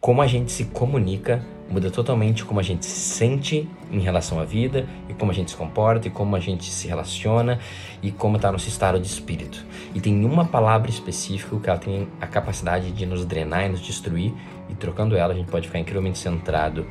como a gente se comunica muda totalmente como a gente se sente em relação à vida e como a gente se comporta e como a gente se relaciona e como está nosso estado de espírito. E tem uma palavra específica que ela tem a capacidade de nos drenar e nos destruir e trocando ela a gente pode ficar incrivelmente centrado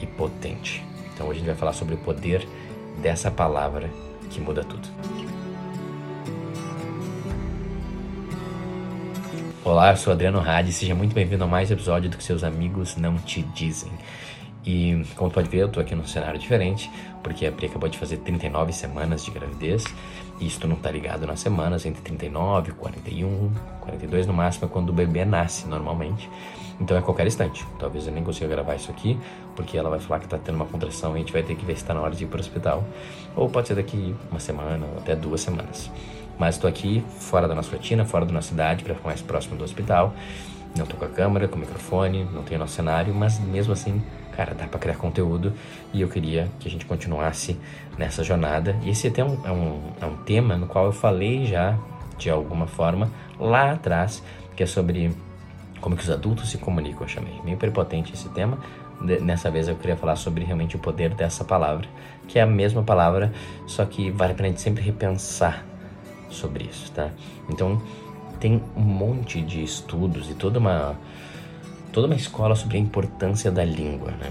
e potente. Então hoje a gente vai falar sobre o poder dessa palavra que muda tudo. Olá, eu sou Adriano Hadi, seja muito bem-vindo a mais episódio do que seus amigos não te dizem. E como pode ver, eu tô aqui num cenário diferente, porque a Pri acabou de fazer 39 semanas de gravidez, e isso não tá ligado nas semanas, entre 39, 41, 42 no máximo, é quando o bebê nasce normalmente. Então é qualquer instante. Talvez eu nem consiga gravar isso aqui, porque ela vai falar que tá tendo uma contração e a gente vai ter que ver se tá na hora de ir pro hospital. Ou pode ser daqui uma semana, ou até duas semanas. Mas estou aqui fora da nossa rotina, fora da nossa cidade, para ficar mais próximo do hospital. Não estou com a câmera, com o microfone, não tenho nosso cenário, mas mesmo assim, cara, dá para criar conteúdo e eu queria que a gente continuasse nessa jornada. E esse até um, é, um, é um tema no qual eu falei já de alguma forma lá atrás, que é sobre como que os adultos se comunicam, eu chamei. Meio prepotente esse tema. Nessa vez eu queria falar sobre realmente o poder dessa palavra, que é a mesma palavra, só que vale a pena a gente sempre repensar sobre isso, tá? Então, tem um monte de estudos e toda uma toda uma escola sobre a importância da língua, né?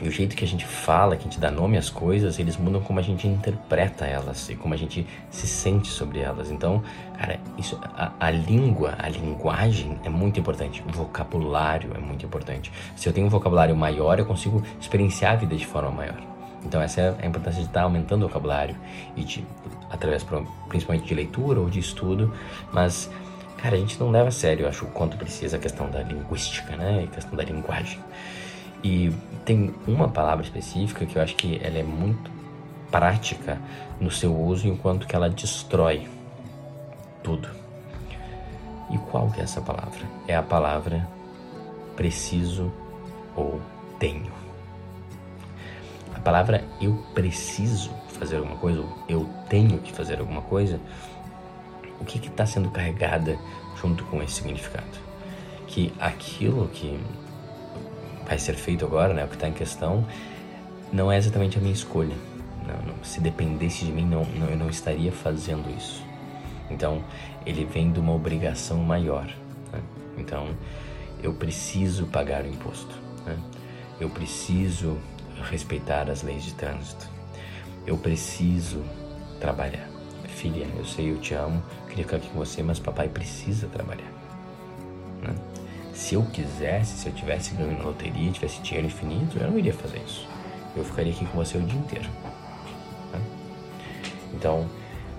E o jeito que a gente fala, que a gente dá nome às coisas, eles mudam como a gente interpreta elas e como a gente se sente sobre elas. Então, cara, isso, a, a língua, a linguagem é muito importante. O vocabulário é muito importante. Se eu tenho um vocabulário maior, eu consigo experienciar a vida de forma maior. Então essa é a importância de estar aumentando o vocabulário e de, através principalmente de leitura ou de estudo, mas cara, a gente não leva a sério, eu acho, o quanto precisa a questão da linguística, né, a questão da linguagem. E tem uma palavra específica que eu acho que ela é muito prática no seu uso enquanto que ela destrói tudo. E qual que é essa palavra? É a palavra preciso ou tenho palavra eu preciso fazer alguma coisa, ou eu tenho que fazer alguma coisa, o que está sendo carregada junto com esse significado? Que aquilo que vai ser feito agora, né, o que está em questão, não é exatamente a minha escolha. Não, não, se dependesse de mim, não, não, eu não estaria fazendo isso. Então, ele vem de uma obrigação maior. Né? Então, eu preciso pagar o imposto. Né? Eu preciso respeitar as leis de trânsito. Eu preciso trabalhar. Filha, eu sei, eu te amo, queria ficar aqui com você, mas papai precisa trabalhar. Né? Se eu quisesse, se eu tivesse ganho na loteria, tivesse dinheiro infinito, eu não iria fazer isso. Eu ficaria aqui com você o dia inteiro. Né? Então,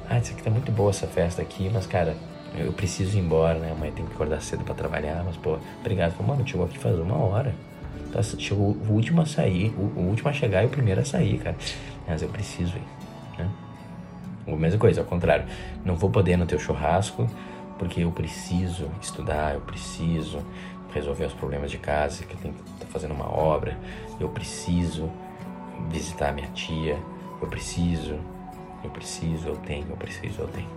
ah, isso aqui tá muito boa essa festa aqui, mas cara, eu preciso ir embora, né? Amanhã tem que acordar cedo para trabalhar, mas pô, obrigado. Mano, chegou aqui faz uma hora. Tá, chegou o último a sair, o, o, último a chegar e o primeiro a sair, cara. Mas eu preciso ir, né? Mesma coisa, ao contrário. Não vou poder no teu churrasco porque eu preciso estudar, eu preciso resolver os problemas de casa, que eu tenho que tá fazendo uma obra, eu preciso visitar minha tia, eu preciso, eu preciso, eu tenho, eu preciso, eu tenho.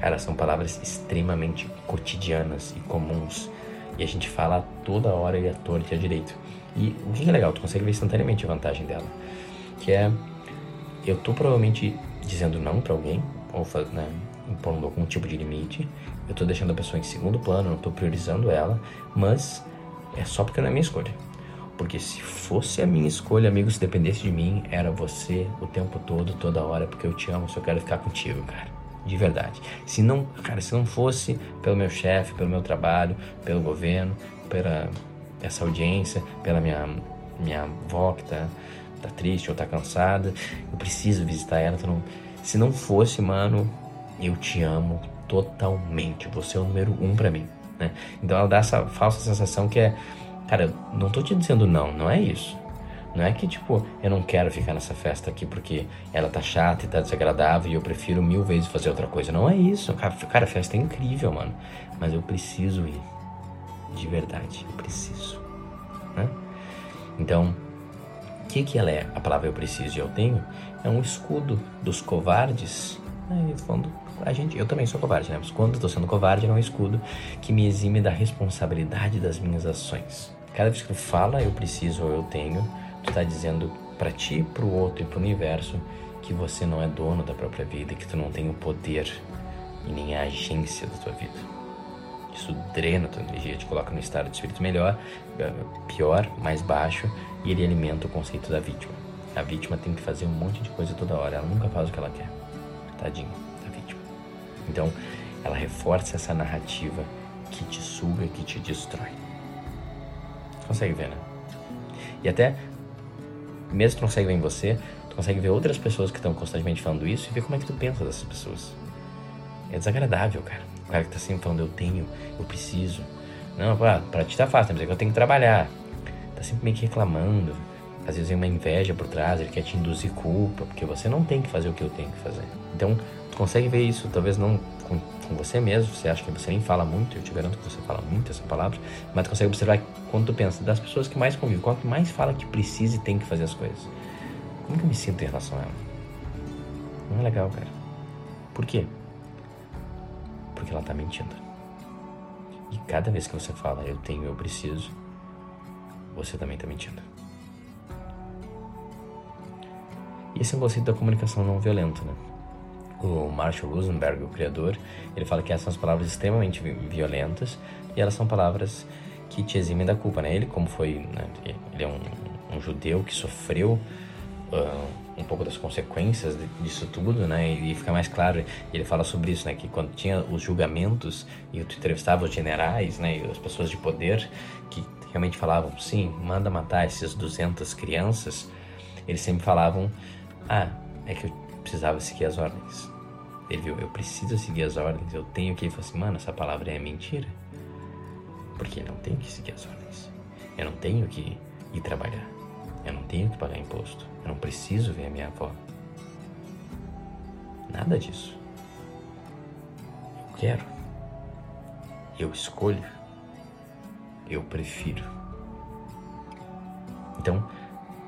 Cara, são palavras extremamente cotidianas e comuns e a gente fala toda hora e a torta e a direito. E o que é legal, tu consegue ver instantaneamente a vantagem dela. Que é, eu tô provavelmente dizendo não para alguém, ou né, impondo algum tipo de limite. Eu tô deixando a pessoa em segundo plano, não tô priorizando ela, mas é só porque não é minha escolha. Porque se fosse a minha escolha, amigo, se dependesse de mim, era você o tempo todo, toda hora, porque eu te amo, só quero ficar contigo, cara de verdade. Se não, cara, se não fosse pelo meu chefe, pelo meu trabalho, pelo governo, pela essa audiência, pela minha minha avó que tá, tá triste ou tá cansada, eu preciso visitar ela. Então, se não fosse, mano, eu te amo totalmente. Você é o número um para mim, né? Então ela dá essa falsa sensação que é, cara, não tô te dizendo não, não é isso. Não é que, tipo, eu não quero ficar nessa festa aqui porque ela tá chata e tá desagradável e eu prefiro mil vezes fazer outra coisa. Não é isso. Cara, a festa é incrível, mano. Mas eu preciso ir. De verdade, eu preciso. Né? Então, o que que ela é? A palavra eu preciso e eu tenho é um escudo dos covardes. Né? Quando a gente, eu também sou covarde, né? Mas quando eu tô sendo covarde, é um escudo que me exime da responsabilidade das minhas ações. Cada vez que tu fala eu preciso ou eu tenho, tu tá dizendo para ti, para o outro e para o universo que você não é dono da própria vida, que tu não tem o poder e nem a agência da tua vida. Isso drena a tua energia, te coloca no estado de espírito melhor, pior, mais baixo, e ele alimenta o conceito da vítima. A vítima tem que fazer um monte de coisa toda hora, ela nunca faz o que ela quer. Tadinho da vítima. Então, ela reforça essa narrativa que te suga, que te destrói. Consegue ver, né? E até, mesmo que tu consegue ver em você, tu consegue ver outras pessoas que estão constantemente falando isso e ver como é que tu pensa dessas pessoas. É desagradável, cara. O cara que tá sempre falando, eu tenho, eu preciso. Não, pá, pra ti tá fácil, mas é que eu tenho que trabalhar. Tá sempre meio que reclamando. Às vezes vem uma inveja por trás, ele quer te induzir culpa, porque você não tem que fazer o que eu tenho que fazer. Então, tu consegue ver isso, talvez não com, com você mesmo, você acha que você nem fala muito, eu te garanto que você fala muito essa palavra, mas tu consegue observar quando tu pensa das pessoas que mais convivem, qual que mais fala que precisa e tem que fazer as coisas. Como que eu me sinto em relação a ela? Não é legal, cara. Por quê? Porque ela tá mentindo. E cada vez que você fala eu tenho, eu preciso, você também tá mentindo. Esse é o conceito da comunicação não violenta, né? O Marshall Rosenberg, o criador, ele fala que essas são as palavras extremamente violentas e elas são palavras que te eximem da culpa, né? Ele, como foi, né? ele é um, um judeu que sofreu uh, um pouco das consequências disso tudo, né? E fica mais claro, ele fala sobre isso, né? Que quando tinha os julgamentos e tu entrevistava os generais, né? E as pessoas de poder que realmente falavam, sim, manda matar essas 200 crianças, eles sempre falavam, ah, é que eu precisava seguir as ordens. Ele viu, eu preciso seguir as ordens, eu tenho que. Ele falou assim, mano, essa palavra é mentira. Porque eu não tenho que seguir as ordens. Eu não tenho que ir trabalhar. Eu não tenho que pagar imposto. Eu não preciso ver a minha avó. Nada disso. Eu quero. Eu escolho. Eu prefiro. Então,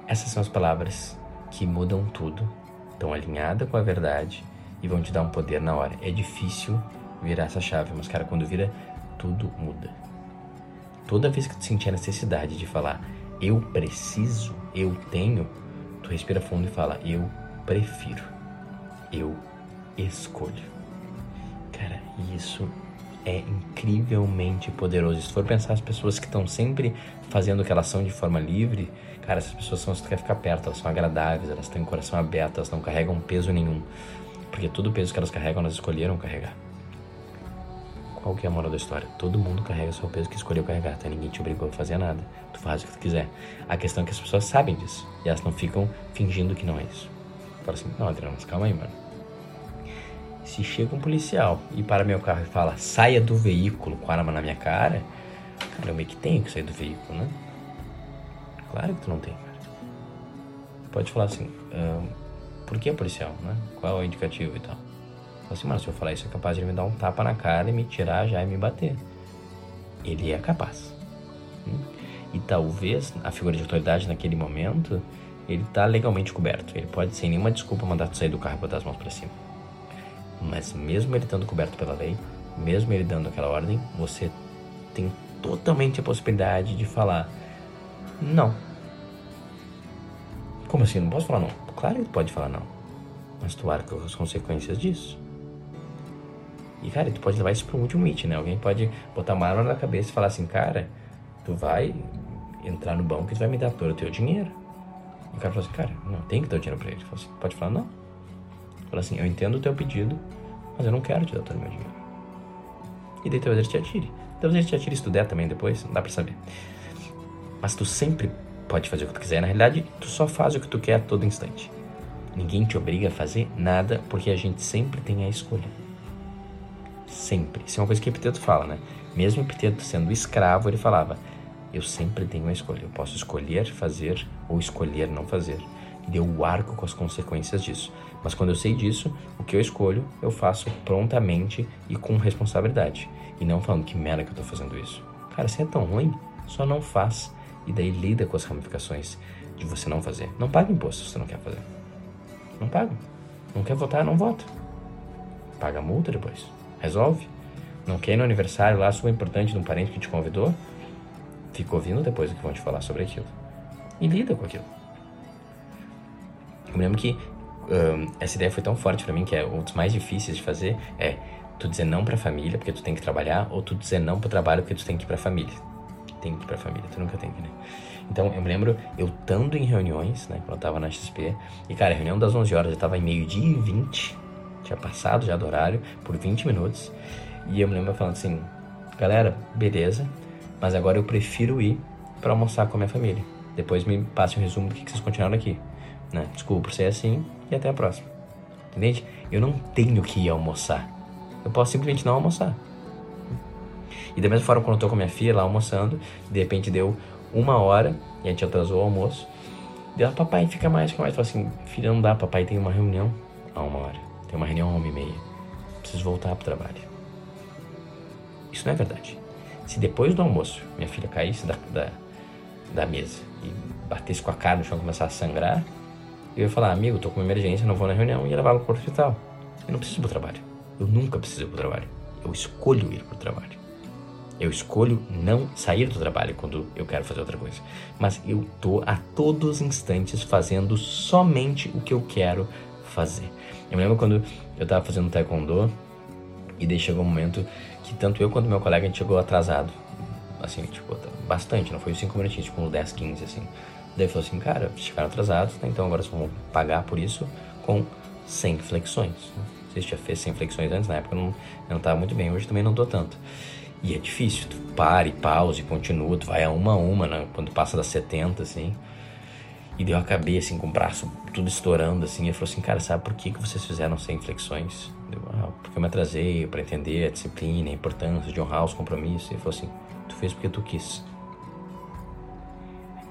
essas são as palavras que mudam tudo, estão alinhadas com a verdade e vão te dar um poder na hora. É difícil virar essa chave, mas cara, quando vira, tudo muda. Toda vez que tu sentir a necessidade de falar eu preciso, eu tenho, tu respira fundo e fala eu prefiro, eu escolho. Cara, isso é incrivelmente poderoso. Se for pensar as pessoas que estão sempre fazendo o que elas são de forma livre, cara, essas pessoas são as que quer ficar perto, elas são agradáveis, elas têm o coração aberto, elas não carregam peso nenhum. Porque todo o peso que elas carregam, elas escolheram carregar. Qual que é a moral da história? Todo mundo carrega o seu peso que escolheu carregar, tá? Ninguém te obrigou a fazer nada. Tu faz o que tu quiser. A questão é que as pessoas sabem disso. E elas não ficam fingindo que não é isso. Fala assim, não, Adriano, mas calma aí, mano se chega um policial e para meu carro e fala saia do veículo com arma na minha cara, cara, eu meio que tenho que sair do veículo, né? Claro que tu não tem, cara. Pode falar assim, por que policial, né? Qual é o indicativo e tal? Assim, mano, se eu falar isso é capaz de ele me dar um tapa na cara e me tirar já e me bater. Ele é capaz. Hum? E talvez a figura de autoridade naquele momento, ele tá legalmente coberto. Ele pode sem nenhuma desculpa mandar tu sair do carro e botar as mãos para cima. Mas mesmo ele estando coberto pela lei, mesmo ele dando aquela ordem, você tem totalmente a possibilidade de falar não. Como assim? Não posso falar não? Claro que pode falar não. Mas tu arca com as consequências disso. E, cara, tu pode levar isso para um último limite, né? Alguém pode botar uma arma na cabeça e falar assim, cara, tu vai entrar no banco e tu vai me dar todo o teu dinheiro. E o cara fala assim, cara, não, tem que dar o dinheiro pra ele. Assim, pode falar não. Fala assim, eu entendo o teu pedido, mas eu não quero te dar todo o meu dinheiro. E daí talvez ele te atire. Talvez ele te atire se tu der também depois, não dá pra saber. Mas tu sempre pode fazer o que tu quiser. Na realidade, tu só faz o que tu quer a todo instante. Ninguém te obriga a fazer nada, porque a gente sempre tem a escolha. Sempre. Isso é uma coisa que Epiteto fala, né? Mesmo Epiteto sendo escravo, ele falava: Eu sempre tenho a escolha. Eu posso escolher fazer ou escolher não fazer. Deu o arco com as consequências disso. Mas quando eu sei disso, o que eu escolho, eu faço prontamente e com responsabilidade. E não falando que merda que eu tô fazendo isso. Cara, se é tão ruim, só não faz. E daí lida com as ramificações de você não fazer. Não paga imposto se você não quer fazer. Não paga. Não quer votar, não vota. Paga a multa depois. Resolve. Não quer ir no aniversário lá super importante de um parente que te convidou? Fica ouvindo depois o que vão te falar sobre aquilo. E lida com aquilo. Eu me lembro que um, essa ideia foi tão forte para mim que é um dos mais difíceis de fazer é tu dizer não pra família porque tu tem que trabalhar ou tu dizer não pro trabalho porque tu tem que ir pra família. Tem que ir pra família, tu nunca tem que, né? Então eu me lembro eu estando em reuniões, né, quando eu tava na XP, e cara, a reunião das 11 horas eu tava em meio-dia e 20, tinha passado já do horário por 20 minutos, e eu me lembro falando assim: galera, beleza, mas agora eu prefiro ir para almoçar com a minha família. Depois me passe um resumo do que, que vocês continuaram aqui. Né? Desculpa por ser assim e até a próxima. Entende? Eu não tenho que ir almoçar. Eu posso simplesmente não almoçar. E da mesma forma, quando eu tô com minha filha lá almoçando, de repente deu uma hora e a gente atrasou o almoço. Deu, papai, fica mais, fica mais. Eu assim, filha, não dá, papai tem uma reunião a uma hora. Tem uma reunião a uma e meia. Preciso voltar pro trabalho. Isso não é verdade. Se depois do almoço minha filha caísse da, da, da mesa e batesse com a cara no chão e começasse a sangrar, eu ia falar, amigo, tô com uma emergência, não vou na reunião e ia levá-lo para o hospital. Eu não preciso ir pro trabalho. Eu nunca preciso ir pro trabalho. Eu escolho ir pro trabalho. Eu escolho não sair do trabalho quando eu quero fazer outra coisa. Mas eu tô a todos os instantes fazendo somente o que eu quero fazer. Eu me lembro quando eu tava fazendo taekwondo e daí chegou um momento que tanto eu quanto meu colega a gente chegou atrasado. Assim, tipo, bastante, não foi 5 minutinhos, tipo uns 10, 15, assim. Daí falou assim, cara, chegaram atrasados, né? então agora vocês vão pagar por isso com 100 flexões. Vocês já fez 100 flexões antes, na época eu não, eu não tava muito bem, hoje também não tô tanto. E é difícil, tu pare, pause, continua, tu vai a uma a uma, né? quando passa das 70, assim. E deu a cabeça, assim, com o braço tudo estourando, assim. Ele falou assim, cara, sabe por que, que vocês fizeram 100 flexões? Ah, porque eu me atrasei para entender a disciplina, a importância de honrar os compromissos. Ele falou assim, tu fez porque tu quis.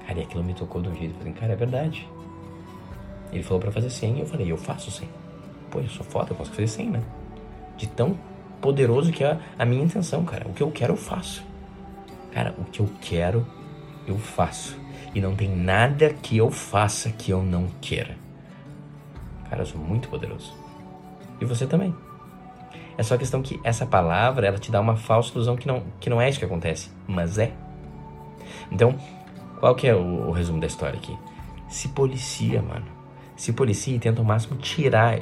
Cara, e aquilo me tocou de um jeito. Eu falei, cara, é verdade. Ele falou para fazer 100 e eu falei, eu faço 100. Pô, eu sou foda, eu posso fazer 100, né? De tão poderoso que é a minha intenção, cara. O que eu quero, eu faço. Cara, o que eu quero, eu faço. E não tem nada que eu faça que eu não queira. Cara, eu sou muito poderoso. E você também. É só questão que essa palavra, ela te dá uma falsa ilusão que não, que não é isso que acontece, mas é. Então, qual que é o, o resumo da história aqui? Se policia, mano. Se policia e tenta ao máximo tirar.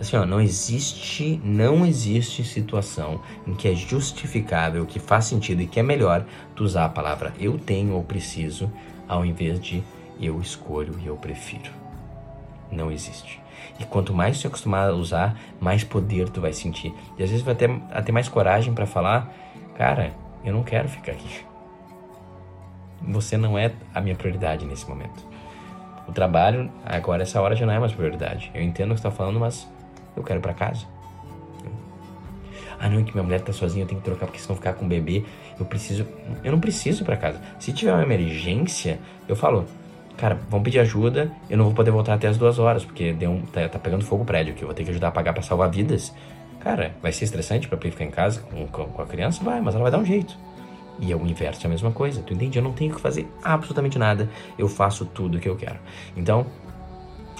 Assim, ó, não existe, não existe situação em que é justificável, que faz sentido e que é melhor tu usar a palavra eu tenho ou preciso ao invés de eu escolho e eu prefiro. Não existe. E quanto mais tu acostumar a usar, mais poder tu vai sentir. E às vezes vai ter até mais coragem para falar, cara, eu não quero ficar aqui. Você não é a minha prioridade nesse momento. O trabalho, agora essa hora já não é mais prioridade. Eu entendo o que você está falando, mas eu quero ir para casa. Ah, não, é que minha mulher tá sozinha, eu tenho que trocar porque senão ficar com o bebê, eu preciso. Eu não preciso ir para casa. Se tiver uma emergência, eu falo, cara, vamos pedir ajuda, eu não vou poder voltar até as duas horas, porque deu um, tá, tá pegando fogo o prédio aqui, eu vou ter que ajudar a pagar para salvar vidas. Cara, vai ser estressante pra Pri ficar em casa com, com a criança? Vai, mas ela vai dar um jeito. E é o inverso, é a mesma coisa. Tu entende? Eu não tenho que fazer absolutamente nada. Eu faço tudo o que eu quero. Então,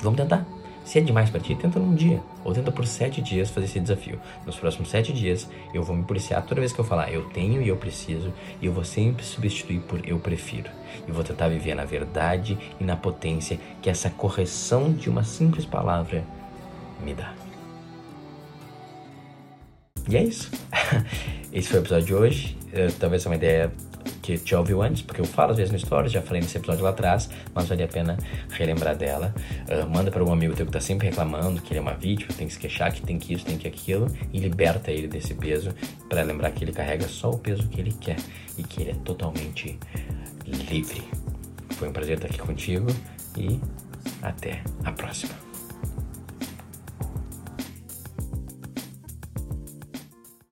vamos tentar. Se é demais para ti, tenta num dia. Ou tenta por sete dias fazer esse desafio. Nos próximos sete dias, eu vou me policiar toda vez que eu falar eu tenho e eu preciso. E eu vou sempre substituir por eu prefiro. E vou tentar viver na verdade e na potência que essa correção de uma simples palavra me dá. E é isso. Esse foi o episódio de hoje. Uh, talvez é uma ideia que já ouviu antes, porque eu falo às vezes no Stories, já falei nesse episódio lá atrás, mas vale a pena relembrar dela. Uh, manda para um amigo teu que tá sempre reclamando que ele é uma vítima, tem que se queixar, que tem que isso, tem que aquilo, e liberta ele desse peso para lembrar que ele carrega só o peso que ele quer e que ele é totalmente livre. Foi um prazer estar aqui contigo e até a próxima.